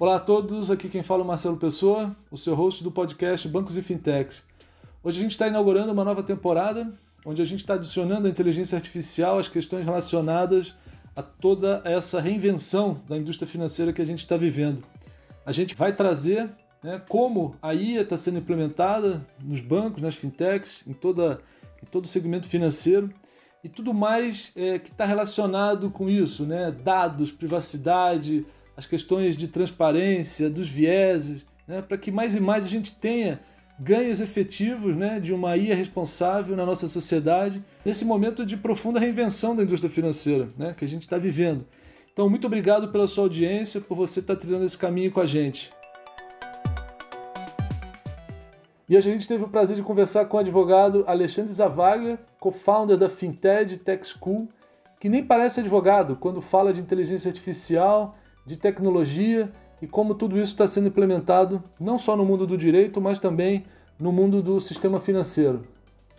Olá a todos, aqui quem fala é o Marcelo Pessoa, o seu host do podcast Bancos e Fintechs. Hoje a gente está inaugurando uma nova temporada, onde a gente está adicionando a inteligência artificial às questões relacionadas a toda essa reinvenção da indústria financeira que a gente está vivendo. A gente vai trazer né, como a IA está sendo implementada nos bancos, nas fintechs, em, toda, em todo o segmento financeiro e tudo mais é, que está relacionado com isso, né? dados, privacidade, as questões de transparência, dos vieses, né, para que mais e mais a gente tenha ganhos efetivos né, de uma IA responsável na nossa sociedade, nesse momento de profunda reinvenção da indústria financeira né, que a gente está vivendo. Então, muito obrigado pela sua audiência, por você estar tá trilhando esse caminho com a gente. E a gente teve o prazer de conversar com o advogado Alexandre Zavaglia, co-founder da Fintech Tech School, que nem parece advogado quando fala de inteligência artificial de tecnologia e como tudo isso está sendo implementado não só no mundo do direito, mas também no mundo do sistema financeiro.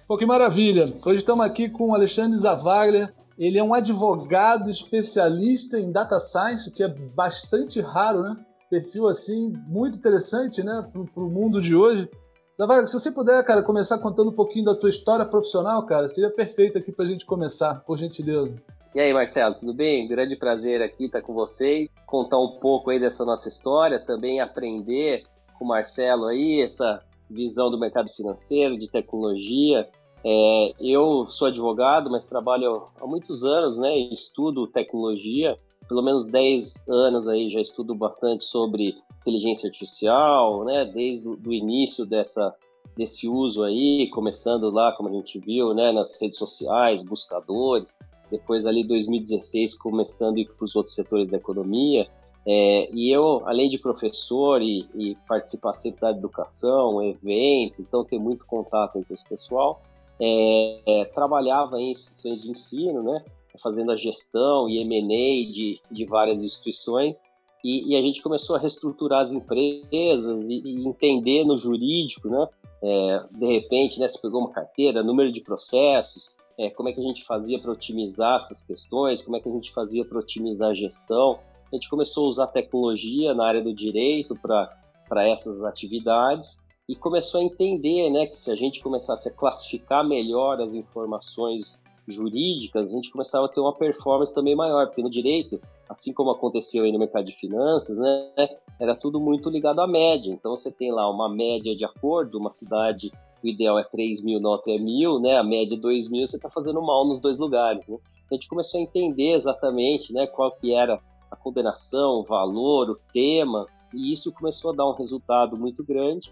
Pô, que maravilha! Hoje estamos aqui com o Alexandre Zavaglia. Ele é um advogado especialista em data science, o que é bastante raro, né? Perfil assim, muito interessante, né, para o mundo de hoje. Zavaglia, se você puder, cara, começar contando um pouquinho da tua história profissional, cara, seria perfeito aqui para a gente começar, por gentileza. E aí, Marcelo, tudo bem? Grande prazer aqui estar com vocês, contar um pouco aí dessa nossa história, também aprender com o Marcelo aí essa visão do mercado financeiro, de tecnologia. É, eu sou advogado, mas trabalho há muitos anos, né? Estudo tecnologia, pelo menos 10 anos aí já estudo bastante sobre inteligência artificial, né? Desde o início dessa desse uso aí, começando lá, como a gente viu, né, nas redes sociais, buscadores, depois ali 2016 começando a ir para os outros setores da economia. É, e eu, além de professor e, e participar sempre da educação, eventos, então ter muito contato com esse pessoal, é, é, trabalhava em instituições de ensino, né, fazendo a gestão e M&A de, de várias instituições, e, e, a gente começou a reestruturar as empresas e, e entender no jurídico, né, é, de repente, né, você pegou uma carteira, número de processos, é, como é que a gente fazia para otimizar essas questões, como é que a gente fazia para otimizar a gestão. A gente começou a usar tecnologia na área do direito para essas atividades e começou a entender né, que se a gente começasse a classificar melhor as informações jurídicas, a gente começava a ter uma performance também maior, porque no direito, assim como aconteceu aí no mercado de finanças, né, era tudo muito ligado à média. Então você tem lá uma média de acordo, uma cidade o ideal é 3 mil, nota é mil, né? A média é 2 mil, você está fazendo mal nos dois lugares, né? Então, a gente começou a entender exatamente, né, qual que era a condenação, o valor, o tema, e isso começou a dar um resultado muito grande.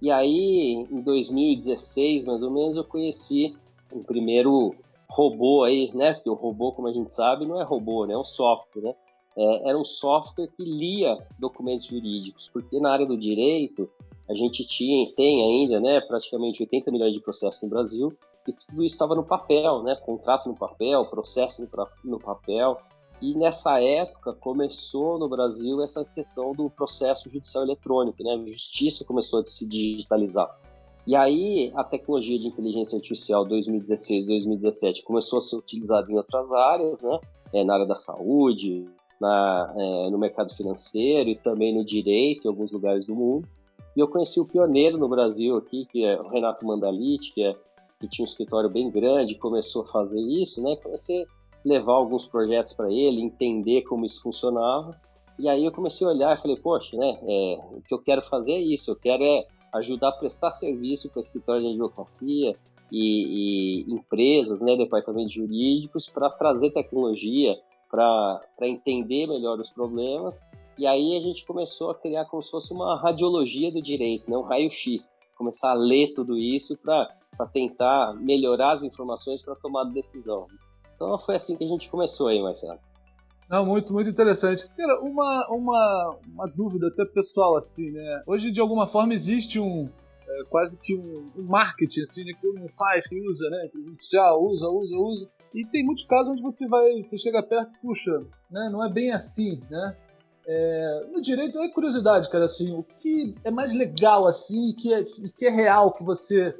E aí, em 2016, mais ou menos, eu conheci o primeiro robô aí, né? Porque o robô, como a gente sabe, não é robô, né? É um software, né? É, era um software que lia documentos jurídicos, porque na área do direito a gente tinha, tem ainda, né, praticamente 80 milhões de processos no Brasil, e tudo isso estava no papel, né, contrato no papel, processo no, papel, e nessa época começou no Brasil essa questão do processo judicial eletrônico, né, a justiça começou a se digitalizar. E aí a tecnologia de inteligência artificial 2016, 2017 começou a ser utilizada em outras áreas, né, é, na área da saúde, na, é, no mercado financeiro e também no direito em alguns lugares do mundo. E eu conheci o pioneiro no Brasil aqui, que é o Renato Mandalite, que, é, que tinha um escritório bem grande, começou a fazer isso, né? Comecei a levar alguns projetos para ele, entender como isso funcionava. E aí eu comecei a olhar e falei, poxa, né? É, o que eu quero fazer é isso, eu quero é ajudar a prestar serviço para escritório de advocacia e, e empresas, né, departamentos jurídicos, para trazer tecnologia, para entender melhor os problemas e aí a gente começou a criar como se fosse uma radiologia do direito, né? um raio-x. Começar a ler tudo isso para tentar melhorar as informações para tomar decisão. Então foi assim que a gente começou aí, Marcelo. Não, muito, muito interessante. Cara, uma, uma, uma dúvida até pessoal, assim, né? Hoje, de alguma forma, existe um, é, quase que um, um, marketing, assim, né, que todo mundo faz, que usa, né? Que já usa, usa, usa. E tem muitos casos onde você vai, você chega perto, puxa, né? Não é bem assim, né? É, no direito é curiosidade, cara, assim, o que é mais legal assim, que é, que é real que você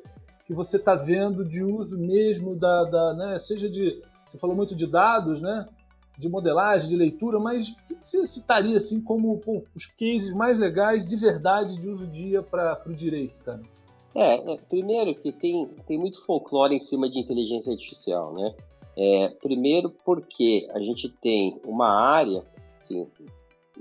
que você está vendo de uso mesmo da, da né, seja de você falou muito de dados, né, de modelagem, de leitura, mas o que você citaria assim como pô, os cases mais legais de verdade de uso dia para o direito, cara? É, é, primeiro que tem, tem muito folclore em cima de inteligência artificial, né? É, primeiro porque a gente tem uma área,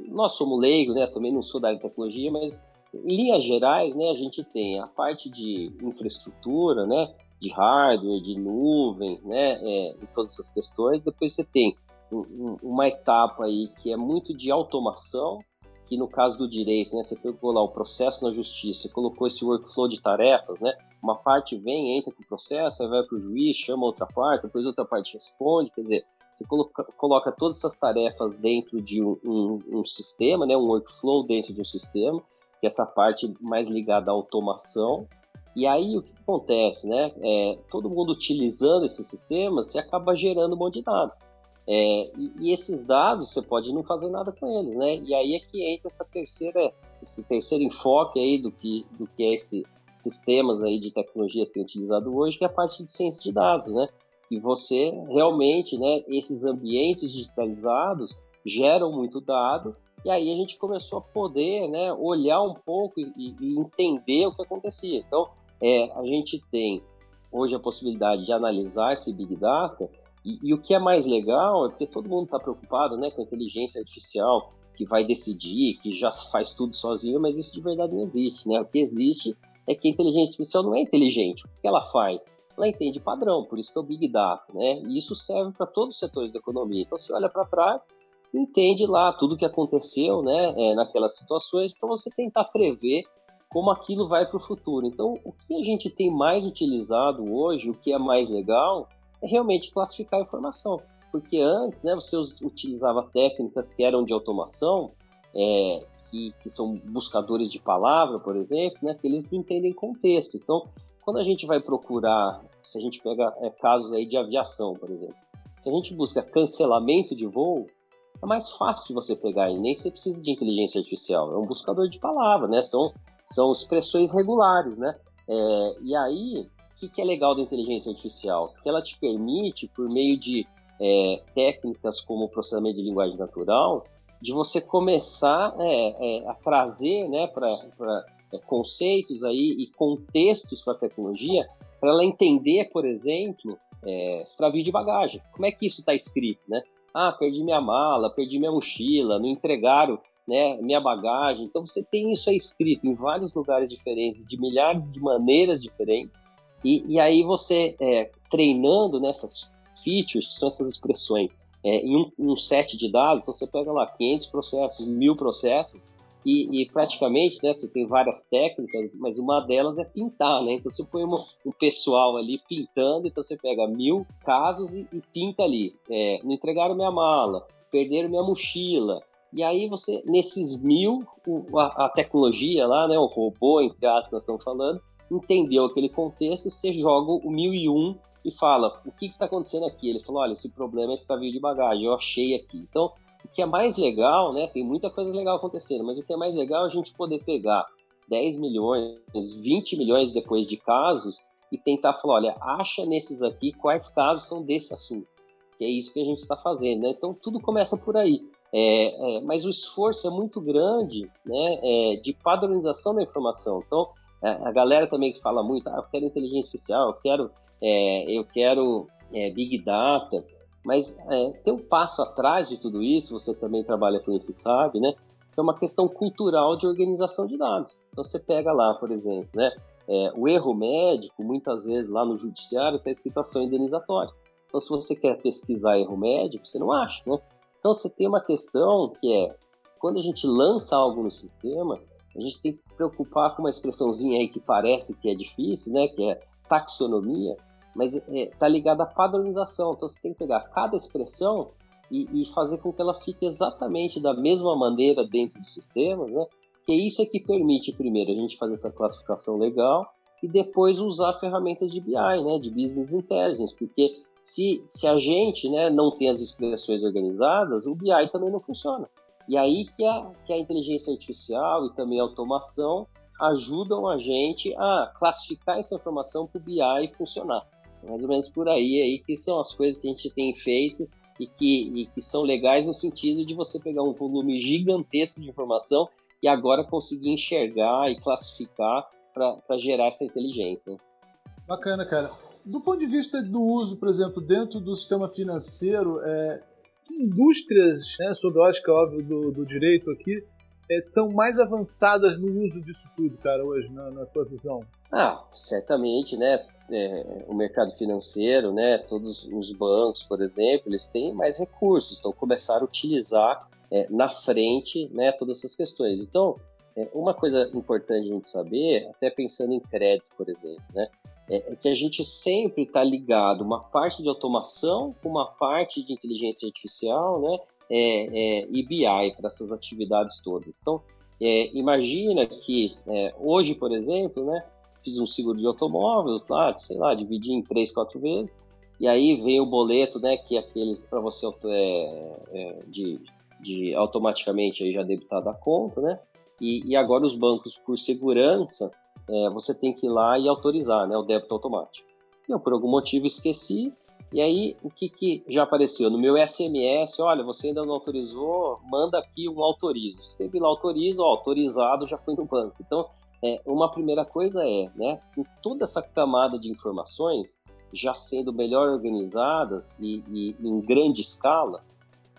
nós somos leigos, né? Também não sou da tecnologia, mas em linhas gerais, né, a gente tem a parte de infraestrutura, né, de hardware, de nuvem, né, é, e todas essas questões. Depois você tem um, uma etapa aí que é muito de automação, que no caso do direito, né, você pegou lá o processo na justiça, colocou esse workflow de tarefas, né, uma parte vem, entra com o processo, aí vai para o juiz, chama outra parte, depois outra parte responde, quer dizer, você coloca, coloca todas essas tarefas dentro de um, um, um sistema, né, um workflow dentro de um sistema, que é essa parte mais ligada à automação. E aí o que acontece, né? É, todo mundo utilizando esses sistemas, você acaba gerando um monte de dados. É, e, e, esses dados você pode não fazer nada com eles, né? E aí é que entra essa terceira, esse terceiro enfoque aí do que, do que é esse sistemas aí de tecnologia que tem utilizado hoje, que é a parte de ciência de dados, né? E você realmente, né? Esses ambientes digitalizados geram muito dado e aí a gente começou a poder né, olhar um pouco e, e entender o que acontecia. Então, é, a gente tem hoje a possibilidade de analisar esse Big Data e, e o que é mais legal é porque todo mundo está preocupado né, com a inteligência artificial que vai decidir, que já faz tudo sozinho, mas isso de verdade não existe. Né? O que existe é que a inteligência artificial não é inteligente. O que ela faz? Ela entende padrão, por isso que é o Big Data. Né? E isso serve para todos os setores da economia. Então, você olha para trás, entende lá tudo o que aconteceu né, é, naquelas situações para você tentar prever como aquilo vai para o futuro. Então, o que a gente tem mais utilizado hoje, o que é mais legal, é realmente classificar a informação. Porque antes, né, você utilizava técnicas que eram de automação, é, que, que, são buscadores de palavra, por exemplo, né, que eles não entendem contexto. Então, quando a gente vai procurar, se a gente pega é, casos aí de aviação, por exemplo, se a gente busca cancelamento de voo, é mais fácil de você pegar e nem você precisa de inteligência artificial. É um buscador de palavras, né? São, são expressões regulares, né? É, e aí, o que, que, é legal da inteligência artificial? Que ela te permite, por meio de é, técnicas como o processamento de linguagem natural, de você começar é, é a trazer né, para é, conceitos aí e contextos para a tecnologia, para ela entender, por exemplo, é, extravio de bagagem. Como é que isso está escrito, né? Ah, perdi minha mala, perdi minha mochila, não entregaram né, minha bagagem. Então você tem isso aí escrito em vários lugares diferentes, de milhares de maneiras diferentes. E, e aí você é, treinando nessas features, que são essas expressões, é, em um, um, set de dados, você pega lá 500 processos, mil processos, e, e, praticamente, né, você tem várias técnicas, mas uma delas é pintar, né? Então você põe uma, um pessoal ali pintando, então você pega mil casos e, e pinta ali. É, não entregaram minha mala, perderam minha mochila. E aí você, nesses mil, a, a tecnologia lá, né, o robô, entre aspas, nós estamos falando, entendeu aquele contexto, você joga o mil e um e fala, o que está acontecendo aqui? Ele falou, olha, esse problema é extravio de bagagem, eu achei aqui. Então, o que é mais legal, né? Tem muita coisa legal acontecendo, mas o que é mais legal é a gente poder pegar 10 milhões, 20 milhões depois de casos e tentar falar, olha, acha nesses aqui quais casos são desse assunto. Que é isso que a gente está fazendo, né? Então tudo começa por aí. É, é, mas o esforço é muito grande, né? É, de padronização da informação. Então a galera também que fala muito, ah, eu quero inteligência artificial, eu quero, é, eu quero é, big data. Mas é, tem um passo atrás de tudo isso, você também trabalha com isso e sabe, né? é uma questão cultural de organização de dados. Então você pega lá, por exemplo, né? É, o erro médico, muitas vezes lá no judiciário está escrito ação indenizatória. Então se você quer pesquisar erro médico, você não acha, né? Então você tem uma questão que é, quando a gente lança algo no sistema, a gente tem que preocupar com uma expressãozinha aí que parece que é difícil, né? Que é taxonomia mas está é, tá ligado à padronização. Então você tem que pegar cada expressão e, e, fazer com que ela fique exatamente da mesma maneira dentro dos sistemas, né? Que isso é que permite, primeiro, a gente fazer essa classificação legal e depois usar ferramentas de BI, né? De Business Intelligence, porque se, se a gente né, não tem as expressões organizadas, o BI também não funciona. E aí que a, que a inteligência artificial e também a automação ajudam a gente a classificar essa informação para o BI funcionar. Mais ou menos por aí, aí que são as coisas que a gente tem feito e que, e que são legais no sentido de você pegar um volume gigantesco de informação e agora conseguir enxergar e classificar para gerar essa inteligência. Bacana, cara. Do ponto de vista do uso, por exemplo, dentro do sistema financeiro, é, indústrias, né, sob a ótica óbvio do, do direito aqui, estão é, mais avançadas no uso disso tudo, cara, hoje, na, na tua visão? Ah, certamente, né? É, o mercado financeiro, né? Todos os bancos, por exemplo, eles têm mais recursos, então começaram a utilizar é, na frente, né? Todas essas questões. Então, é, uma coisa importante a gente saber, até pensando em crédito, por exemplo, né? É, é que a gente sempre está ligado uma parte de automação com uma parte de inteligência artificial, né? é, é, e BI para essas atividades todas. Então, imagina que hoje, por exemplo, né, fiz um seguro de automóvel, claro, sei lá, dividi em três, quatro vezes, e aí vem o boleto, né, que é aquele para você é, é, de, de automaticamente aí já debitar da conta, né, e, e agora os bancos, por segurança, é, você tem que ir lá e autorizar, né, o débito automático. Eu, por algum motivo, esqueci, e aí, o que, que já apareceu? No meu SMS, olha, você ainda não autorizou, manda aqui um autorizo. Se teve lá autorizo, ó, autorizado, já foi no banco. Então, é, uma primeira coisa é, né, com toda essa camada de informações já sendo melhor organizadas e, e em grande escala,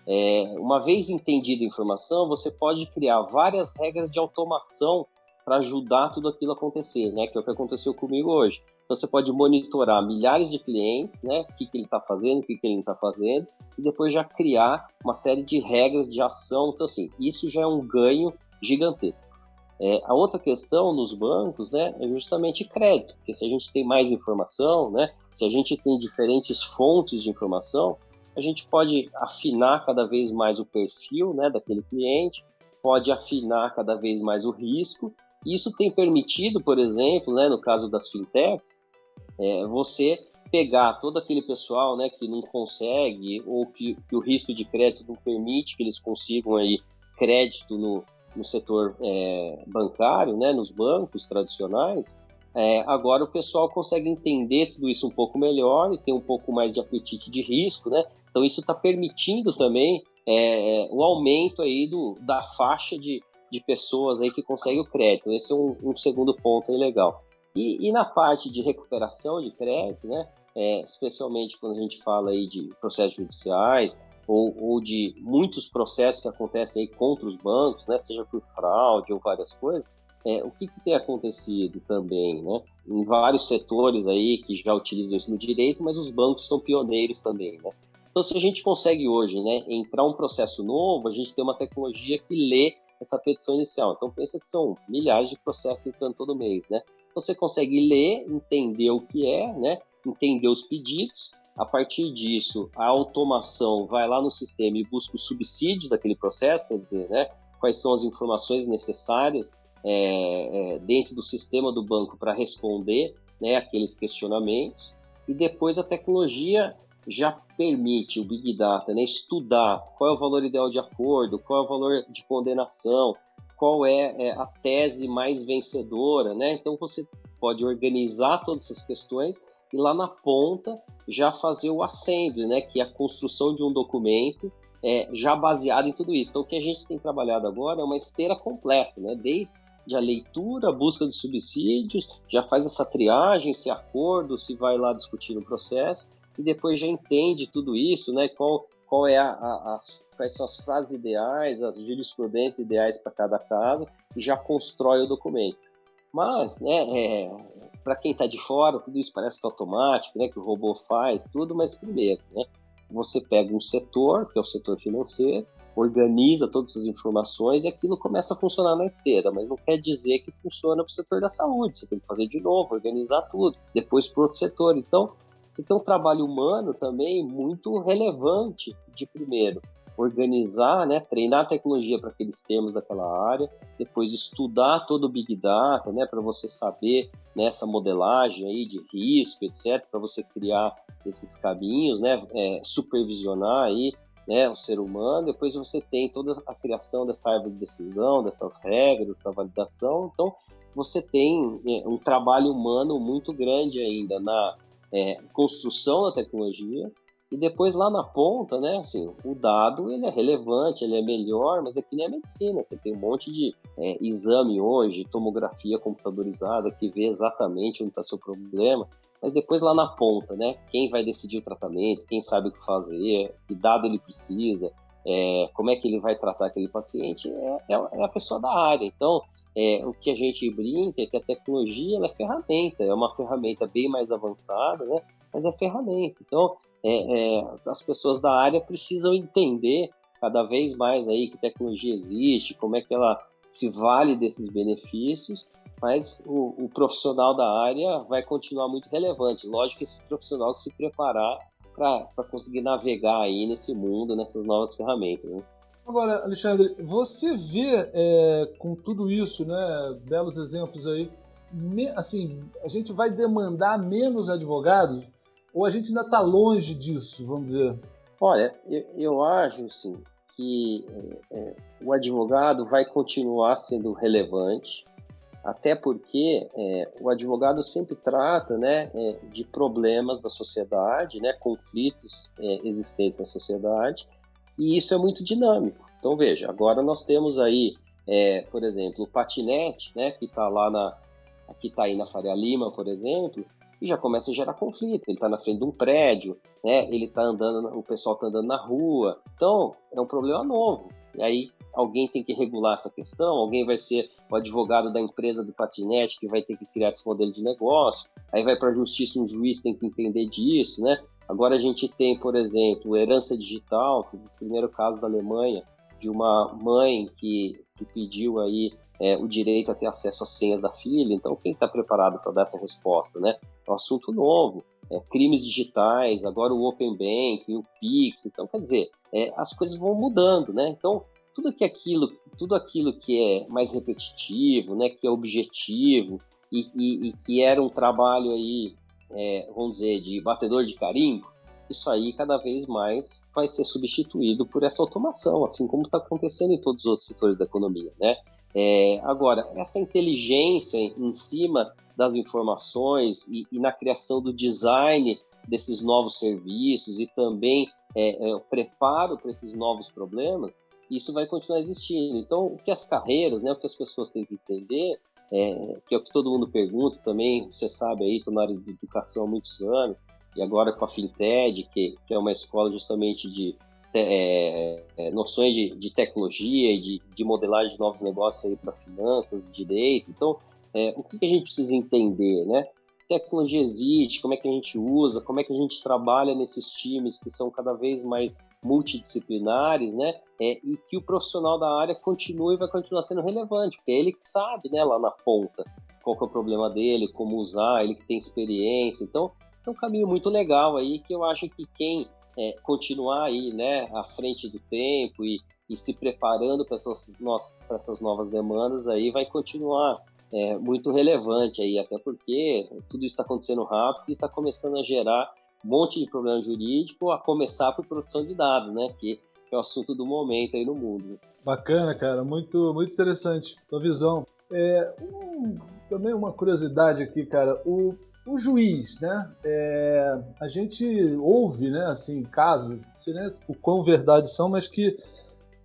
é, uma vez entendida a informação, você pode criar várias regras de automação para ajudar tudo aquilo a acontecer, né? Que é o que aconteceu comigo hoje. Então, você pode monitorar milhares de clientes, né? O que, que ele está fazendo, o que, que ele não está fazendo, e depois já criar uma série de regras de ação. Então, assim, isso já é um ganho gigantesco. É, a outra questão nos bancos né, é justamente crédito, porque se a gente tem mais informação, né, se a gente tem diferentes fontes de informação, a gente pode afinar cada vez mais o perfil né, daquele cliente, pode afinar cada vez mais o risco. Isso tem permitido, por exemplo, né, no caso das fintechs, é, você pegar todo aquele pessoal né, que não consegue ou que, que, o risco de crédito não permite que eles consigam aí crédito no, no setor é, bancário, né, nos bancos tradicionais, é, agora o pessoal consegue entender tudo isso um pouco melhor e tem um pouco mais de apetite de risco, né? Então isso está permitindo também é, o aumento aí do, da faixa de, de pessoas aí que conseguem o crédito. Esse é um, um segundo ponto legal. E, e, na parte de recuperação de crédito, né, é, especialmente quando a gente fala aí de processos judiciais ou, ou, de muitos processos que acontecem aí contra os bancos, né, seja por fraude ou várias coisas, é, o que, que, tem acontecido também, né, em vários setores aí que já utilizam isso no direito, mas os bancos são pioneiros também, né. Então, se a gente consegue hoje, né, entrar um processo novo, a gente tem uma tecnologia que lê essa petição inicial. Então pensa que são milhares de processos entrando todo mês, né? Você consegue ler, entender o que é, né? Entender os pedidos. A partir disso, a automação vai lá no sistema e busca os subsídios daquele processo, quer dizer, né? Quais são as informações necessárias é, é, dentro do sistema do banco para responder né, aqueles questionamentos. E depois a tecnologia já permite o Big Data né, estudar qual é o valor ideal de acordo, qual é o valor de condenação, qual é, é a tese mais vencedora, né? Então você pode organizar todas essas questões e lá na ponta já fazer o assembly, né? Que é a construção de um documento é, já baseado em tudo isso. Então o que a gente tem trabalhado agora é uma esteira completa, né? Desde a leitura, a busca de subsídios, já faz essa triagem, se acordo, se vai lá discutir no processo, e depois já entende tudo isso, né? Qual, qual é a, a, as, quais são as frases ideais, as jurisprudências ideais para cada caso, e já constrói o documento. Mas, né, é, para quem está de fora, tudo isso parece é automático, né, que o robô faz tudo, mas primeiro, né, você pega um setor, que é o setor financeiro, organiza todas essas informações e aquilo começa a funcionar na esteira, mas não quer dizer que funciona para o setor da saúde. Você tem que fazer de novo, organizar tudo, depois para outro setor. Então, você tem um trabalho humano também muito relevante de primeiro organizar, né, treinar a tecnologia para aqueles termos daquela área, depois estudar todo o Big Data, né, para você saber nessa né, modelagem aí de risco, etc, para você criar esses caminhos, né, é, supervisionar aí, né, o ser humano. Depois você tem toda a criação dessa árvore de decisão, dessas regras, dessa validação. Então você tem é, um trabalho humano muito grande ainda na é, construção da tecnologia E depois lá na ponta, né, assim, o dado ele é relevante, ele é melhor, mas aqui nem a medicina. Você tem um monte de é, exame hoje, tomografia computadorizada que vê exatamente onde está seu problema. Mas depois lá na ponta, né, quem vai decidir o tratamento, quem sabe o que fazer, que dado ele precisa, é, como é que ele vai tratar aquele paciente, é, é, é a pessoa da área. Então, é, o que a gente brinca é que a tecnologia é ferramenta, é uma ferramenta bem mais avançada, né? Mas é ferramenta. Então, é, é, as pessoas da área precisam entender cada vez mais aí que tecnologia existe, como é que ela se vale desses benefícios, mas o, o profissional da área vai continuar muito relevante. Lógico que esse profissional que se preparar para conseguir navegar aí nesse mundo, nessas novas ferramentas. Né? Agora, Alexandre, você vê é, com tudo isso, né, belos exemplos aí, me, assim, a gente vai demandar menos advogados ou a gente ainda está longe disso, vamos dizer? Olha, eu, eu acho sim que é, é, o advogado vai continuar sendo relevante, até porque é, o advogado sempre trata né, é, de problemas da sociedade, né, conflitos é, existentes na sociedade, e isso é muito dinâmico. Então veja, agora nós temos aí, é, por exemplo, o patinete, né, que está lá na, que está aí na Faria Lima, por exemplo, e já começa a gerar conflito. Ele está na frente de um prédio, né? Ele está andando, o pessoal está andando na rua. Então é um problema novo. E aí alguém tem que regular essa questão. Alguém vai ser o advogado da empresa do patinete que vai ter que criar esse modelo de negócio. Aí vai para a justiça um juiz tem que entender disso, né? Agora a gente tem, por exemplo, herança digital, que é o primeiro caso da Alemanha, de uma mãe que, que pediu aí é, o direito a ter acesso às senhas da filha. Então, quem está preparado para dar essa resposta, né? É um assunto novo. É, crimes digitais, agora o Open Bank, o Pix. Então, quer dizer, é, as coisas vão mudando, né? Então, tudo que aquilo, tudo aquilo que é mais repetitivo, né, que é objetivo e, e, e que era um trabalho aí, é, vamos dizer, de batedor de carimbo, isso aí cada vez mais vai ser substituído por essa automação, assim como está acontecendo em todos os outros setores da economia, né? É, agora, essa inteligência em cima das informações e, e, na criação do design desses novos serviços e também é, é, o preparo para esses novos problemas, isso vai continuar existindo. Então, o que as carreiras, né, o que as pessoas têm que entender, é, que é o que todo mundo pergunta também, você sabe aí, estou na área de educação há muitos anos, e agora com a Fintech, que, que é uma escola justamente de é, é, noções de, de tecnologia de, de, modelagem de novos negócios para finanças, direito. Então, é, o que, que, a gente precisa entender, né? Tecnologia existe, como é que a gente usa, como é que a gente trabalha nesses times que são cada vez mais multidisciplinares, né? É, e que o profissional da área continue e vai continuar sendo relevante, porque é ele que sabe, né, lá na ponta, qual é o problema dele, como usar, ele que tem experiência. Então, é um caminho muito legal aí que eu acho que quem é, continuar aí, né, à frente do tempo e, e se preparando para essas, essas novas demandas aí vai continuar é, muito relevante aí, até porque tudo isso está acontecendo rápido e está começando a gerar um monte de problema jurídico, a começar por produção de dados, né, que é o assunto do momento aí no mundo. Bacana, cara, muito, muito interessante tua visão. É, um, também uma curiosidade aqui, cara, o o juiz, né? É, a gente ouve, né, assim, casos, não sei né, o quão verdade são, mas que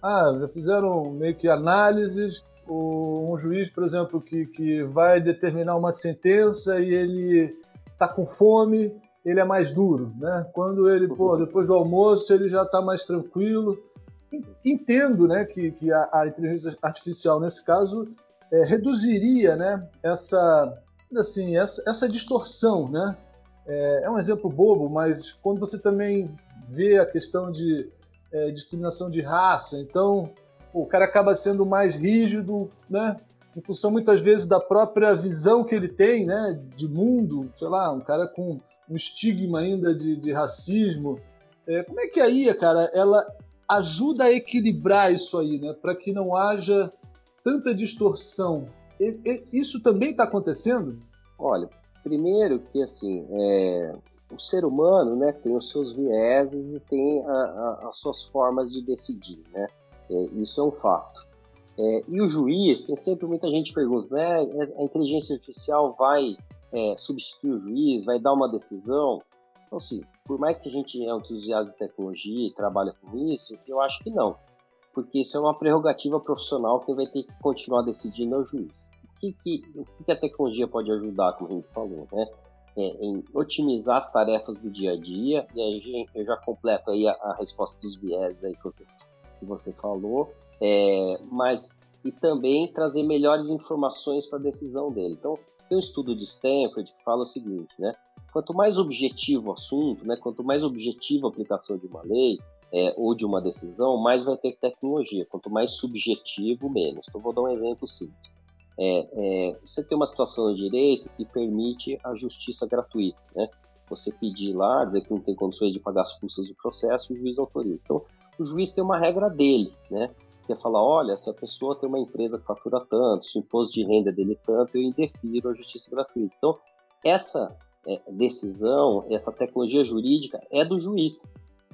ah, já fizeram meio que análises. O, um juiz, por exemplo, que, que vai determinar uma sentença e ele tá com fome, ele é mais duro, né? Quando ele, pô, depois do almoço, ele já está mais tranquilo. Entendo, né, que, que a, a inteligência artificial, nesse caso, é, reduziria, né, essa assim, essa, essa distorção, né? É, é, um exemplo bobo, mas quando você também vê a questão de é, discriminação de raça, então o cara acaba sendo mais rígido, né? Em função muitas vezes da própria visão que ele tem, né? De mundo, sei lá, um cara com um estigma ainda de, de racismo. É, como é que a IA, cara, ela ajuda a equilibrar isso aí, né? Para que não haja tanta distorção isso também está acontecendo? Olha, primeiro que assim, é, o ser humano né, tem os seus vieses e tem a, a, as suas formas de decidir, né? É, isso é um fato. É, e o juiz, tem sempre muita gente pergunta, né, a inteligência artificial vai é, substituir o juiz, vai dar uma decisão? Então, assim, por mais que a gente é entusiasta de tecnologia e trabalha com isso, eu acho que não. Porque isso é uma prerrogativa profissional que vai ter que continuar decidindo é o juiz. O que, que, o que a tecnologia pode ajudar, como a gente falou, né? É, em otimizar as tarefas do dia a dia, e aí eu já completo aí a, a resposta dos viés aí que você, que você falou, é, mas e também trazer melhores informações para a decisão dele. Então, tem um estudo de Stanford que fala o seguinte, né? Quanto mais objetivo o assunto, né? Quanto mais objetivo a aplicação de uma lei é, ou de uma decisão, mais vai ter tecnologia. Quanto mais subjetivo, menos. Então, vou dar um exemplo simples. É, é, você tem uma situação no direito que permite a justiça gratuita, né? Você pedir lá, dizer que não tem condições de pagar as custas do processo, o juiz autoriza. Então, o juiz tem uma regra dele, né? que é falar, olha, se a pessoa tem uma empresa que fatura tanto, se o imposto de renda dele é tanto, eu indefiro a justiça gratuita. Então, essa é, decisão, essa tecnologia jurídica é do juiz.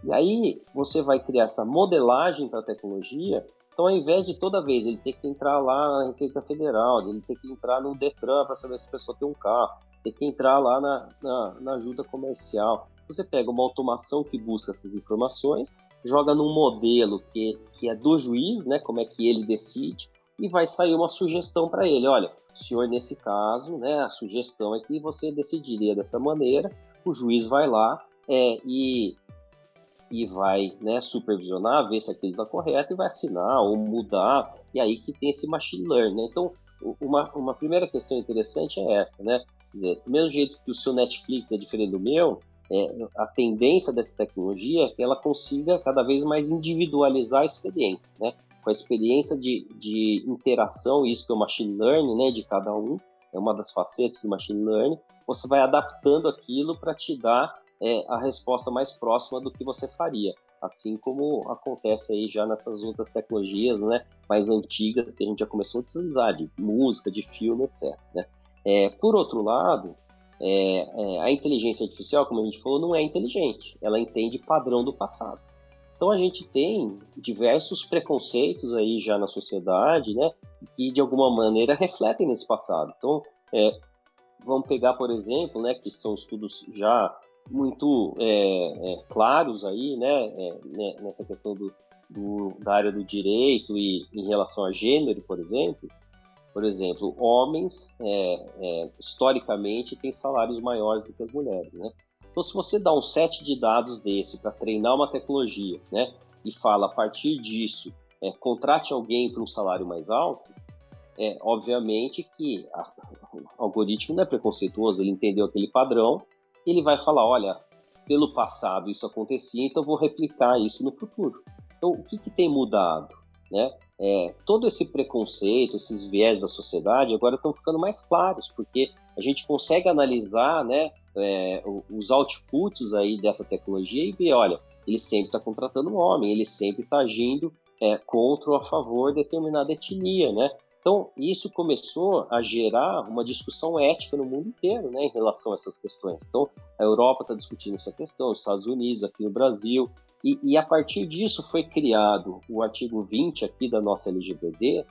E aí você vai criar essa modelagem para a tecnologia. Então, ao invés de toda vez ele ter que entrar lá na Receita Federal, ele ter que entrar no Detran para saber se a pessoa tem um carro, ter que entrar lá na, na, na ajuda comercial, você pega uma automação que busca essas informações joga num modelo que, que é do juiz, né, como é que ele decide, e vai sair uma sugestão para ele. Olha, senhor, nesse caso, né, a sugestão é que você decidiria dessa maneira, o juiz vai lá é, e, e vai né, supervisionar, ver se aquilo está correto e vai assinar ou mudar, e aí que tem esse machine learning. Né? Então, uma, uma primeira questão interessante é essa, né? Quer dizer, do mesmo jeito que o seu Netflix é diferente do meu, é, a tendência dessa tecnologia é que ela consiga cada vez mais individualizar a experiência, né? Com a experiência de, de interação, isso que é o machine learning, né, de cada um, é uma das facetas do machine learning, você vai adaptando aquilo para te dar é, a resposta mais próxima do que você faria, assim como acontece aí já nessas outras tecnologias, né, mais antigas que a gente já começou a utilizar, de música, de filme, etc. Né? É, por outro lado, é, é, a inteligência artificial, como a gente falou, não é inteligente, ela entende padrão do passado. Então a gente tem diversos preconceitos aí já na sociedade, né, que de alguma maneira refletem nesse passado. Então, é, vamos pegar, por exemplo, né, que são estudos já muito é, é, claros aí, né, é, né, nessa questão do, do, da área do direito e em relação a gênero, por exemplo, por exemplo, homens, é, é, historicamente, têm salários maiores do que as mulheres, né? Então, se você dá um set de dados desse para treinar uma tecnologia, né, e fala a partir disso, é, contrate alguém para um salário mais alto, é obviamente que a, o algoritmo não é preconceituoso, ele entendeu aquele padrão, ele vai falar, olha, pelo passado isso acontecia, então vou replicar isso no futuro. Então, o que, que tem mudado? Né? É, todo esse preconceito, esses viés da sociedade agora estão ficando mais claros, porque a gente consegue analisar né, é, os outputs aí dessa tecnologia e ver, olha, ele sempre está contratando um homem, ele sempre está agindo é, contra ou a favor de determinada etnia, né? Então, isso começou a gerar uma discussão ética no mundo inteiro, né, em relação a essas questões. Então, a Europa está discutindo essa questão, os Estados Unidos, aqui no Brasil, e, e, a partir disso foi criado o artigo 20 aqui da nossa LGPD,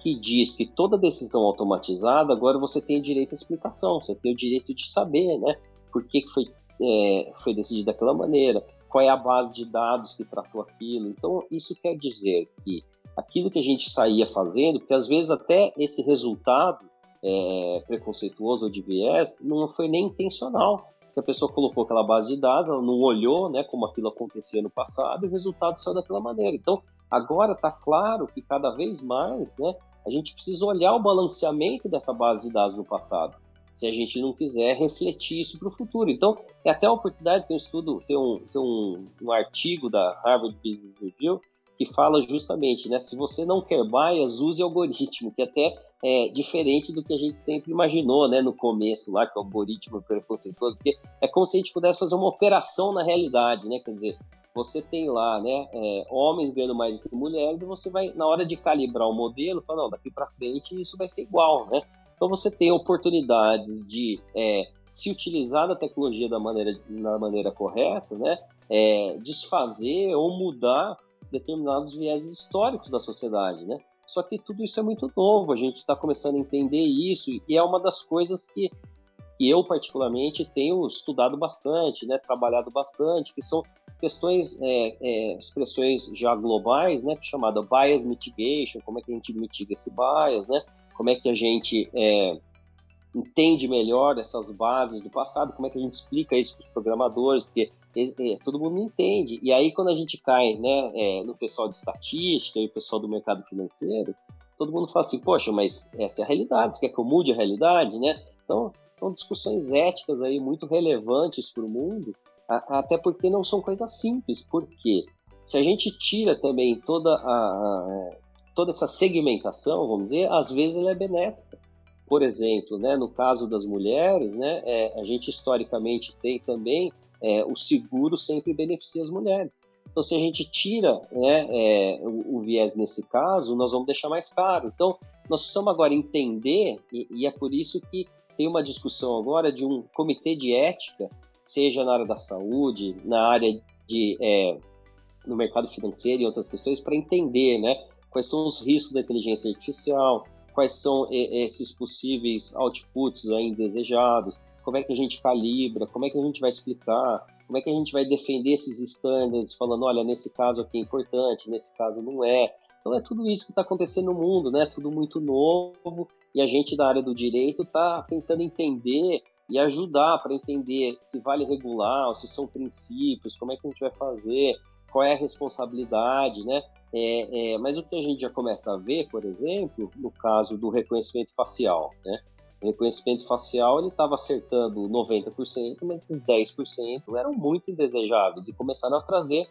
que diz que toda decisão automatizada, agora você tem direito à explicação, você tem o direito de saber, né? Por que, que foi, é, foi decidido daquela maneira, qual é a base de dados que tratou aquilo. Então, isso quer dizer que aquilo que a gente saía fazendo, porque às vezes até esse resultado é, preconceituoso ou de viés não foi nem intencional a pessoa colocou aquela base de dados, ela não olhou né, como aquilo acontecia no passado e o resultado saiu daquela maneira. Então, agora está claro que cada vez mais né, a gente precisa olhar o balanceamento dessa base de dados no passado, se a gente não quiser refletir isso para o futuro. Então, é até a oportunidade, tem um estudo, tem um, tem um, um artigo da Harvard Business Review que fala justamente, né, se você não quer bias, use algoritmo, que até é diferente do que a gente sempre imaginou, né, no começo lá, que o algoritmo preconceituoso, porque é como se a gente pudesse fazer uma operação na realidade, né, quer dizer, você tem lá, né, é, homens ganhando mais do que mulheres, e você vai, na hora de calibrar o modelo, fala, não, daqui para frente isso vai ser igual, né? Então você tem oportunidades de é, se utilizar da tecnologia da maneira, da maneira correta, né? É, desfazer ou mudar determinados vieses históricos da sociedade, né? Só que tudo isso é muito novo, a gente está começando a entender isso e é uma das coisas que eu particularmente tenho estudado bastante, né, trabalhado bastante, que são questões, é, é, expressões já globais, né, chamada bias mitigation, como é que a gente mitiga esse bias, né, como é que a gente é, entende melhor essas bases do passado, como é que a gente explica isso para os programadores, porque é, todo mundo entende. E aí, quando a gente cai né, é, no pessoal de estatística e o pessoal do mercado financeiro, todo mundo fala assim, poxa, mas essa é a realidade, você quer que eu mude a realidade, né? Então, são discussões éticas aí muito relevantes para o mundo, até porque não são coisas simples, porque se a gente tira também toda, a toda essa segmentação, vamos dizer, às vezes ela é benéfica. Por exemplo, né, no caso das mulheres, né, é, a gente historicamente tem também é, o seguro sempre beneficia as mulheres. Então, se a gente tira né, é, o, o, viés nesse caso, nós vamos deixar mais caro. Então, nós precisamos agora entender, e, e, é por isso que tem uma discussão agora de um comitê de ética, seja na área da saúde, na área de é, no mercado financeiro e outras questões, para entender né, quais são os riscos da inteligência artificial, quais são esses possíveis outputs aí indesejados, como é que a gente calibra, como é que a gente vai explicar, como é que a gente vai defender esses standards, falando, olha, nesse caso aqui é importante, nesse caso não é. Então é tudo isso que está acontecendo no mundo, né? Tudo muito novo e a gente da área do direito está tentando entender e ajudar para entender se vale regular, se são princípios, como é que a gente vai fazer, qual é a responsabilidade, né? É, é, mas o que a gente já começa a ver, por exemplo, no caso do reconhecimento facial, né? O reconhecimento facial ele estava acertando 90%, mas esses 10% eram muito indesejáveis e começaram a trazer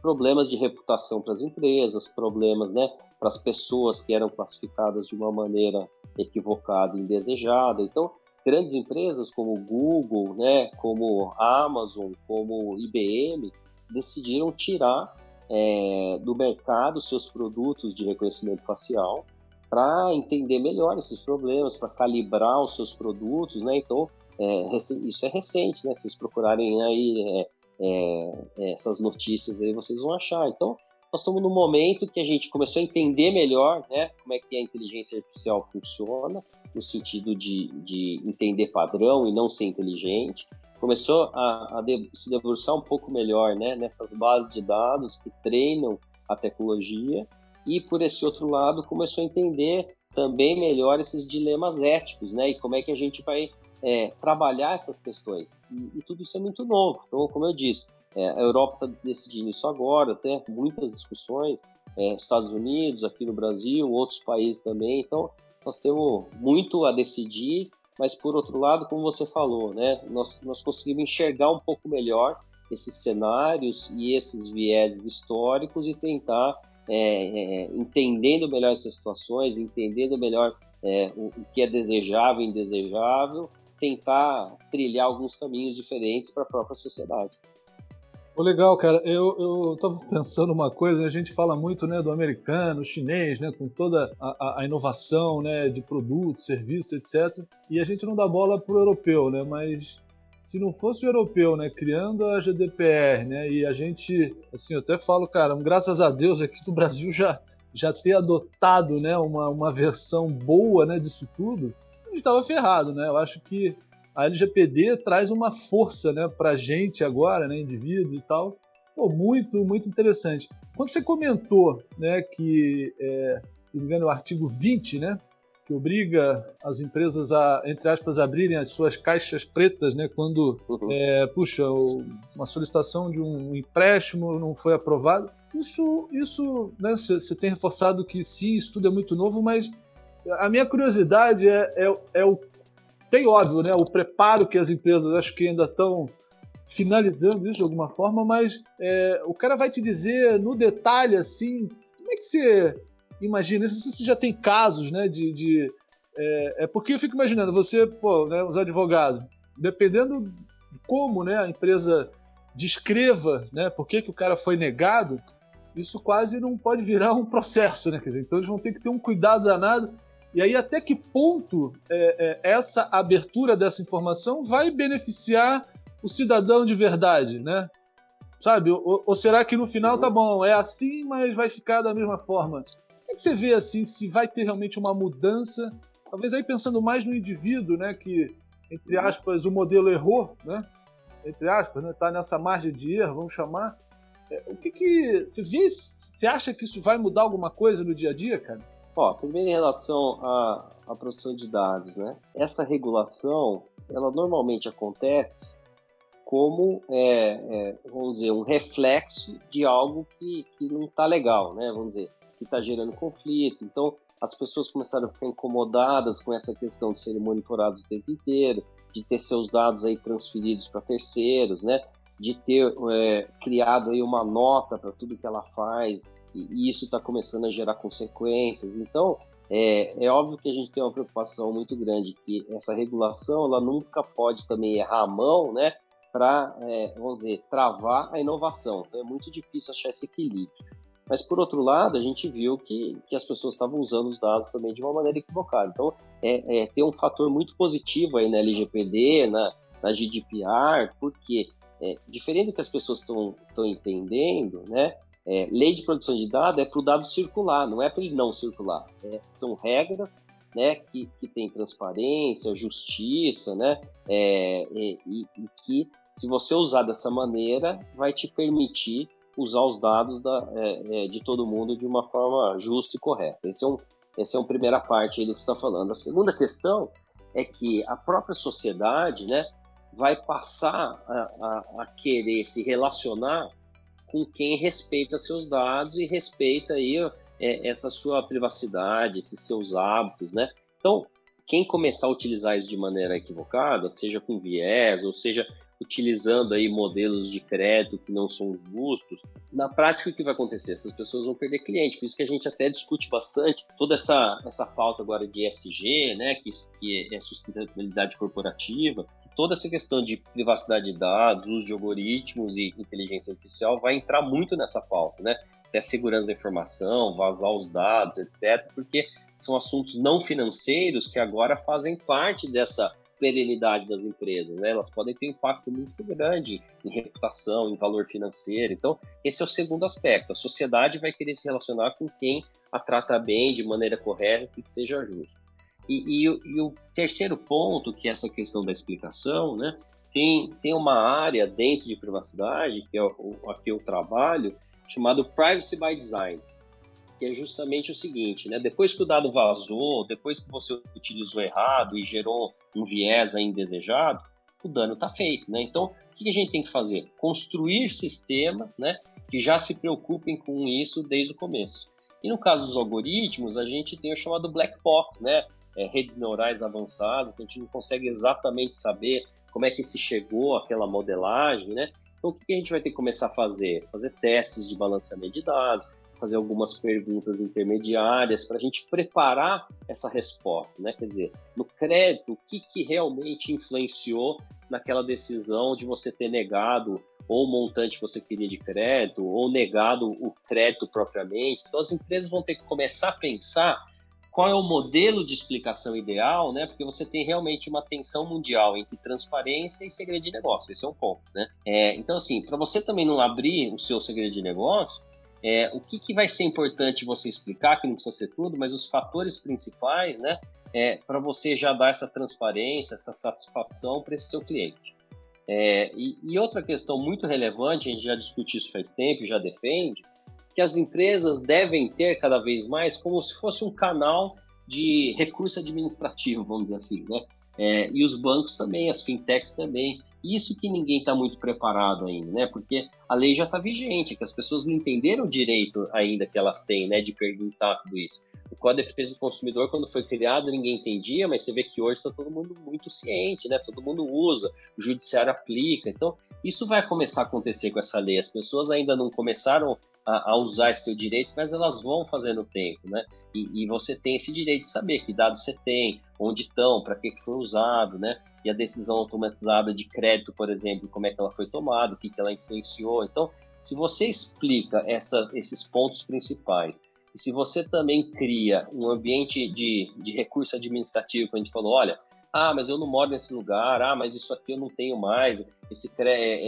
problemas de reputação para as empresas, problemas né, para as pessoas que eram classificadas de uma maneira equivocada, indesejada. Então, grandes empresas como Google, né, como Amazon, como IBM, decidiram tirar é, do mercado seus produtos de reconhecimento facial para entender melhor esses problemas, para calibrar os seus produtos, né? Então, é, isso é recente, né? Se vocês procurarem aí é, é, é, essas notícias aí, vocês vão achar. Então, nós estamos num momento que a gente começou a entender melhor, né? Como é que a inteligência artificial funciona, no sentido de, de entender padrão e não ser inteligente começou a, a de, se debruçar um pouco melhor né, nessas bases de dados que treinam a tecnologia e, por esse outro lado, começou a entender também melhor esses dilemas éticos né, e como é que a gente vai é, trabalhar essas questões. E, e, tudo isso é muito novo. Então, como eu disse, é, a Europa está decidindo isso agora, tem muitas discussões, é, Estados Unidos, aqui no Brasil, outros países também. Então, nós temos muito a decidir mas por outro lado, como você falou, né, nós, nós conseguimos enxergar um pouco melhor esses cenários e esses vieses históricos e tentar, é, é, entendendo melhor essas situações, entendendo melhor é, o, o, que é desejável e indesejável, tentar trilhar alguns caminhos diferentes para a própria sociedade. Legal, cara. Eu, eu tava pensando uma coisa, a gente fala muito né, do americano, chinês, né, com toda a, a inovação né, de produtos, serviços, etc. E a gente não dá bola pro europeu, né? Mas se não fosse o europeu, né, criando a GDPR, né, e a gente, assim, eu até falo, cara, graças a Deus aqui no Brasil já já ter adotado, né, uma, uma versão boa, né, disso tudo, a gente tava ferrado, né? Eu acho que a LGPD traz uma força né, para a gente agora, né, indivíduos e tal. Pô, muito, muito interessante. Quando você comentou né, que, é, se não me engano, o artigo 20, né, que obriga as empresas a, entre aspas, abrirem as suas caixas pretas, né, quando, uhum. é, puxa, uma solicitação de um empréstimo não foi aprovado. Isso, isso, né, você tem reforçado que sim, isso tudo é muito novo, mas a minha curiosidade é, é, é o tem, óbvio, né, o preparo que as empresas acho que ainda estão finalizando isso de alguma forma, mas é, o cara vai te dizer no detalhe assim, como é que você imagina? Isso você já tem casos, né, de, de é, é, porque eu fico imaginando você, pô, né, os advogados, dependendo de como, né, a empresa descreva, né, por que, que o cara foi negado, isso quase não pode virar um processo, né? Dizer, então eles vão ter que ter um cuidado danado e aí, até que ponto é, é, essa abertura dessa informação vai beneficiar o cidadão de verdade, né? Sabe? Ou, ou, será que no final tá bom, é assim, mas vai ficar da mesma forma? Como é que você vê assim se vai ter realmente uma mudança? Talvez aí pensando mais no indivíduo, né? Que entre aspas, o modelo errou, né? Entre aspas, né? Tá nessa margem de erro, vamos chamar. É, o que que você vê? Você acha que isso vai mudar alguma coisa no dia a dia, cara? Ó, primeiro em relação à, à produção de dados, né? Essa regulação, ela normalmente acontece como, é, é, vamos dizer, um reflexo de algo que, que não está legal, né? Vamos dizer, que está gerando conflito. Então, as pessoas começaram a ficar incomodadas com essa questão de serem monitorados o tempo inteiro, de ter seus dados aí transferidos para terceiros, né? De ter é, criado aí uma nota para tudo que ela faz, e, isso está começando a gerar consequências. Então, é, é, óbvio que a gente tem uma preocupação muito grande que essa regulação ela nunca pode também errar a mão, né? Para, é, vamos dizer, travar a inovação. Então é muito difícil achar esse equilíbrio. Mas, por outro lado, a gente viu que, que as pessoas estavam usando os dados também de uma maneira equivocada. Então, é, é tem um fator muito positivo aí na LGPD, na, na GDPR, porque, é, diferente do que as pessoas estão entendendo, né, é, lei de produção de dados é para o dado circular, não é para ele não circular. É, são regras né, que, que tem transparência, justiça, né, é, e, e, que se você usar dessa maneira, vai te permitir usar os dados da, é, é, de todo mundo de uma forma justa e correta. Esse é um, essa é uma primeira parte do que está falando. A segunda questão é que a própria sociedade né, vai passar a, a, a querer se relacionar com quem respeita seus dados e respeita aí é, essa sua privacidade, esses seus hábitos, né? Então, quem começar a utilizar isso de maneira equivocada, seja com viés, ou seja utilizando aí modelos de crédito que não são justos, na prática o que vai acontecer? Essas pessoas vão perder cliente, por isso que a gente até discute bastante toda essa, essa pauta agora de ESG, né, que, que é sustentabilidade corporativa, toda essa questão de privacidade de dados, uso de algoritmos e inteligência artificial vai entrar muito nessa pauta, né? Até segurança da informação, vazar os dados, etc., porque são assuntos não financeiros que agora fazem parte dessa perenidade das empresas, né? Elas podem ter um impacto muito grande em reputação, em valor financeiro. Então, esse é o segundo aspecto. A sociedade vai querer se relacionar com quem a trata bem, de maneira correta e que seja justo. E, e, e, o terceiro ponto, que é essa questão da explicação, né? Tem, tem uma área dentro de privacidade, que é o, a que eu trabalho, chamado Privacy by Design que é justamente o seguinte, né? Depois que o dado vazou, depois que você utilizou errado e gerou um viés indesejado, o dano está feito, né? Então, o que a gente tem que fazer? Construir sistemas, né, que já se preocupem com isso desde o começo. E no caso dos algoritmos, a gente tem o chamado black box, né? É, redes neurais avançadas, que a gente não consegue exatamente saber como é que se chegou àquela modelagem, né? Então, o que a gente vai ter que começar a fazer? Fazer testes de balanceamento de dados, fazer algumas perguntas intermediárias para a gente preparar essa resposta, né? Quer dizer, no crédito, o que, que realmente influenciou naquela decisão de você ter negado ou o montante que você queria de crédito, ou negado o crédito propriamente. Então, as empresas vão ter que começar a pensar qual é o modelo de explicação ideal, né? Porque você tem realmente uma tensão mundial entre transparência e segredo de negócio. Esse é um ponto, né? É, então, assim, para você também não abrir o seu segredo de negócio, é, o que, que vai ser importante você explicar, que não precisa ser tudo, mas os fatores principais, né, é, para você já dar essa transparência, essa satisfação para esse seu cliente. É, e, e, outra questão muito relevante, a gente já discutiu isso faz tempo, já defende, que as empresas devem ter cada vez mais como se fosse um canal de recurso administrativo, vamos dizer assim, né? É, e os bancos também, as fintechs também. Isso que ninguém está muito preparado ainda, né? Porque a lei já está vigente, que as pessoas não entenderam direito ainda que elas têm, né? De perguntar tudo isso. O Código de Defesa do Consumidor, quando foi criado, ninguém entendia, mas você vê que hoje está todo mundo muito ciente, né? Todo mundo usa, o judiciário aplica. Então, isso vai começar a acontecer com essa lei. As pessoas ainda não começaram a, a usar esse seu direito, mas elas vão fazer no tempo, né? E, e, você tem esse direito de saber que dados você tem, onde estão, para que, foi usado, né? E a decisão automatizada de crédito, por exemplo, como é que ela foi tomada, o que, que ela influenciou. Então, se você explica essa, esses pontos principais, e se você também cria um ambiente de, de recurso administrativo, que a gente falou, olha, ah, mas eu não moro nesse lugar, ah, mas isso aqui eu não tenho mais, esse,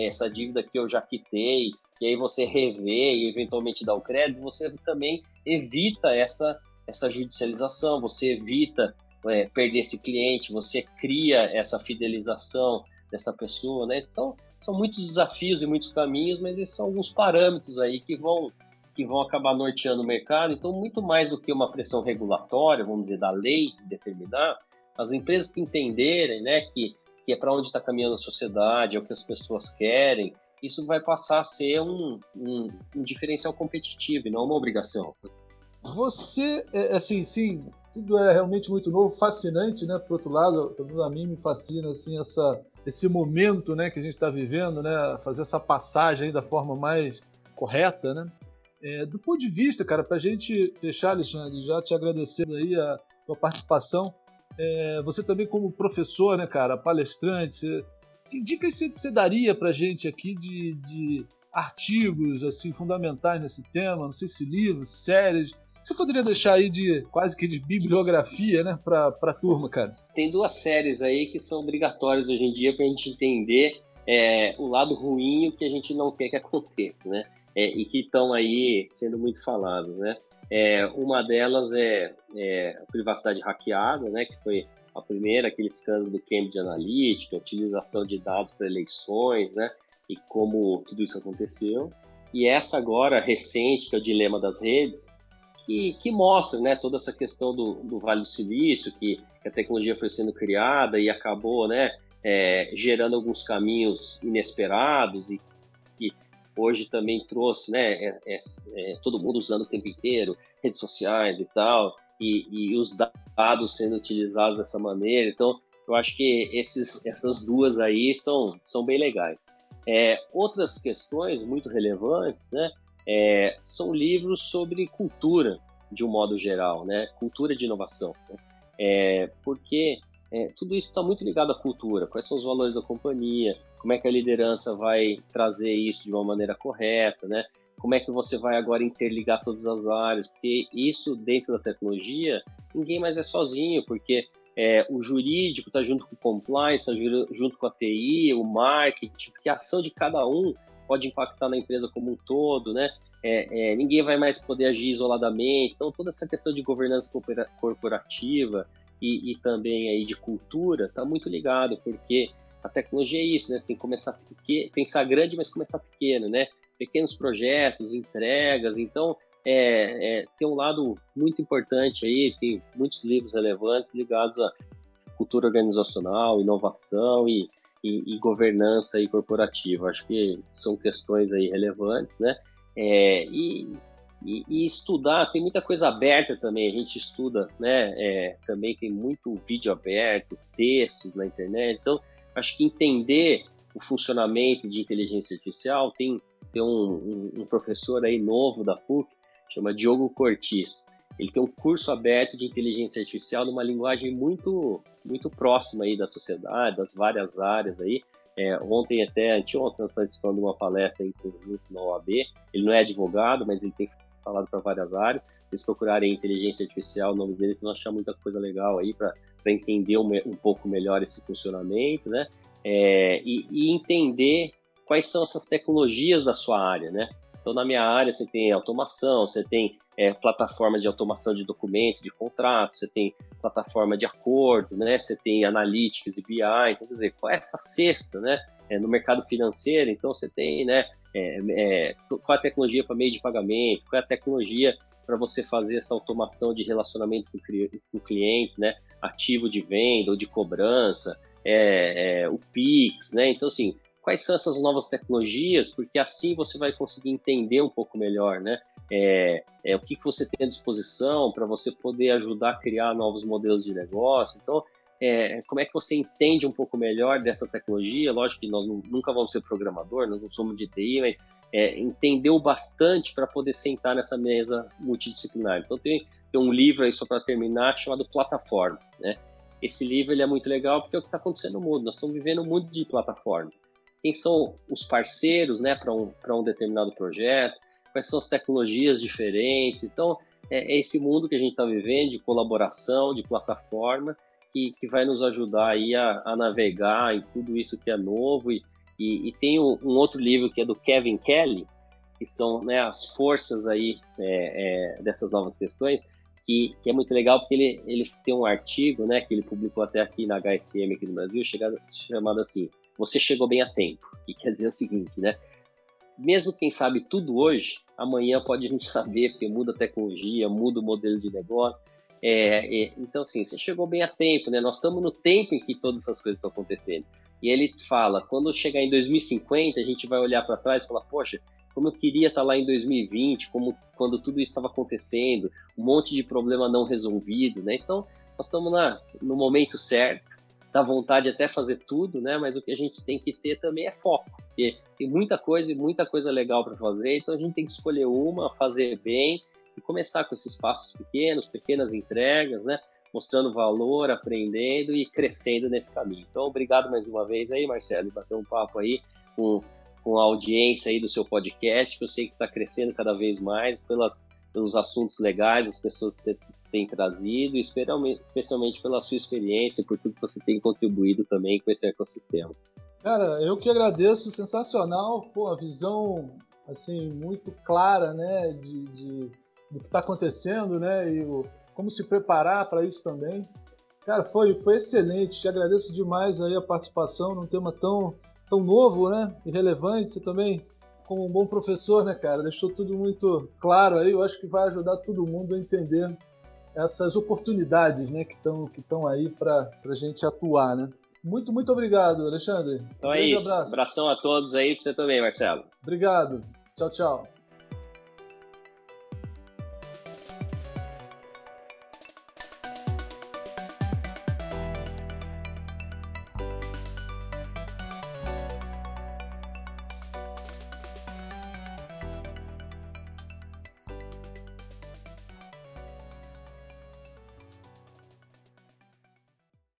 essa dívida que eu já quitei, e aí você revê e eventualmente dá o crédito, você também evita essa essa judicialização, você evita é, perder esse cliente, você cria essa fidelização dessa pessoa, né? Então, são muitos desafios e muitos caminhos, mas esses são alguns parâmetros aí que vão que vão acabar norteando o mercado. Então, muito mais do que uma pressão regulatória, vamos dizer, da lei determinar, as empresas que entenderem, né, que, que é para onde está caminhando a sociedade, é o que as pessoas querem, isso vai passar a ser um, um, um diferencial competitivo e não uma obrigação. Você, é, assim, sim, tudo é realmente muito novo, fascinante, né? Por outro lado, pelo a mim me fascina assim essa esse momento, né, que a gente está vivendo, né? Fazer essa passagem da forma mais correta, né? É, do ponto de vista, cara, para a gente deixar, Alexandre, já te agradecendo aí a tua participação. É, você também como professor, né, cara, palestrante, você, que dicas você, você daria para a gente aqui de, de artigos assim fundamentais nesse tema? Não sei se livros, séries, você poderia deixar aí de quase que de bibliografia, né, para a turma, cara? Tem duas séries aí que são obrigatórias hoje em dia para a gente entender é, o lado ruim o que a gente não quer que aconteça, né? É, e que estão aí sendo muito falados, né? É, uma delas é, é, a privacidade hackeada, né? Que foi a primeira, aquele escândalo do Cambridge Analytica, utilização de dados para eleições, né? E como tudo isso aconteceu. E essa agora, recente, que é o dilema das redes, que, que mostra né, toda essa questão do, do Vale do Silício, que, a tecnologia foi sendo criada e acabou né, é, gerando alguns caminhos inesperados e que hoje também trouxe né, é, é, é, todo mundo usando o tempo inteiro, redes sociais e tal, e, e, os dados sendo utilizados dessa maneira. Então, eu acho que esses, essas duas aí são, são bem legais. É, outras questões muito relevantes, né? É, são livros sobre cultura, de um modo geral, né? Cultura de inovação. Né? É, porque é, tudo isso está muito ligado à cultura. Quais são os valores da companhia? Como é que a liderança vai trazer isso de uma maneira correta, né? Como é que você vai agora interligar todas as áreas? Porque isso dentro da tecnologia, ninguém mais é sozinho, porque é, o jurídico está junto com o compliance, está junto com a TI, o marketing, porque a ação de cada um pode impactar na empresa como um todo, né? É, é, ninguém vai mais poder agir isoladamente. Então, toda essa questão de governança corporativa e, e também aí de cultura está muito ligado, porque a tecnologia é isso, né? Você tem que começar pequeno, pensar grande, mas começar pequeno, né? Pequenos projetos, entregas. Então, é, é, tem um lado muito importante aí, tem muitos livros relevantes ligados à cultura organizacional, inovação e e, governança e corporativa. Acho que são questões aí relevantes, né? É, e, e, e, estudar, tem muita coisa aberta também, a gente estuda, né? É, também tem muito vídeo aberto, textos na internet, então acho que entender o funcionamento de inteligência artificial tem, tem um, um, um professor aí novo da PUC, chama Diogo Cortis. Ele tem um curso aberto de inteligência artificial numa linguagem muito muito próxima aí da sociedade, das várias áreas aí. É, ontem até, anteontem, nós participando de uma palestra em conjunto na OAB. Ele não é advogado, mas ele tem falado para várias áreas. Se vocês procurarem inteligência artificial, o nome dele, vocês vão achar muita coisa legal aí para entender um, um, pouco melhor esse funcionamento, né? É, e, e entender quais são essas tecnologias da sua área, né? Então, na minha área, você tem automação, você tem é, plataformas de automação de documentos, de contratos, você tem plataforma de acordo, né? Você tem analytics e BI. Então, quer dizer, qual é essa cesta, né? É, no mercado financeiro, então você tem, né? É, é, qual a tecnologia para meio de pagamento? Qual é a tecnologia para você fazer essa automação de relacionamento com, com clientes, né? Ativo de venda ou de cobrança, é, é, o Pix, né? Então, assim, quais são essas novas tecnologias, porque assim você vai conseguir entender um pouco melhor, né? É, é o que, que você tem à disposição para você poder ajudar a criar novos modelos de negócio. Então, é, como é que você entende um pouco melhor dessa tecnologia? Lógico que nós nunca vamos ser programador, nós não somos de TI, mas é, entendeu bastante para poder sentar nessa mesa multidisciplinar. Então, tem, tem um livro aí, só para terminar, chamado Plataforma, né? Esse livro ele é muito legal porque é o que está acontecendo no mundo. Nós estamos vivendo um mundo de plataforma quem são os parceiros né, para um, um determinado projeto, quais são as tecnologias diferentes. Então, é, é esse mundo que a gente está vivendo de colaboração, de plataforma, que, que vai nos ajudar aí a, a, navegar em tudo isso que é novo. E, e, e tem um, um, outro livro que é do Kevin Kelly, que são né, as forças aí é, é, dessas novas questões, que, que, é muito legal porque ele, ele tem um artigo, né, que ele publicou até aqui na HSM aqui no Brasil, chegado, chamado assim, você chegou bem a tempo, que quer dizer o seguinte, né, mesmo quem sabe tudo hoje, amanhã pode não saber, porque muda a tecnologia, muda o modelo de negócio, é, é, então assim, você chegou bem a tempo, né, nós estamos no tempo em que todas essas coisas estão acontecendo, e ele fala, quando chegar em 2050, a gente vai olhar para trás e falar, poxa, como eu queria estar lá em 2020, como quando tudo isso estava acontecendo, um monte de problema não resolvido, né? Então, nós estamos no momento certo, dá vontade até fazer tudo, né? Mas o que a gente tem que ter também é foco, porque tem muita coisa e muita coisa legal para fazer, então a gente tem que escolher uma, fazer bem e começar com esses passos pequenos, pequenas entregas, né? Mostrando valor, aprendendo e crescendo nesse caminho. Então, obrigado mais uma vez aí, Marcelo, bater um papo aí com com a audiência aí do seu podcast, que eu sei que está crescendo cada vez mais pelas, pelos assuntos legais, as pessoas que você tem trazido, especialmente pela sua experiência e por tudo que você tem contribuído também com esse ecossistema. Cara, eu que agradeço, sensacional, pô, a visão assim muito clara, né, de, de do que está acontecendo, né, e o, como se preparar para isso também. Cara, foi, foi excelente. Te agradeço demais aí a participação num tema tão tão novo, né? E relevante. Você também, como um bom professor, né, cara, deixou tudo muito claro aí. Eu acho que vai ajudar todo mundo a entender essas oportunidades, né, que estão que aí para a gente atuar, né? Muito, muito obrigado, Alexandre. Então um é isso. Abraço. Abração a todos aí, para você também, Marcelo. Obrigado. Tchau, tchau.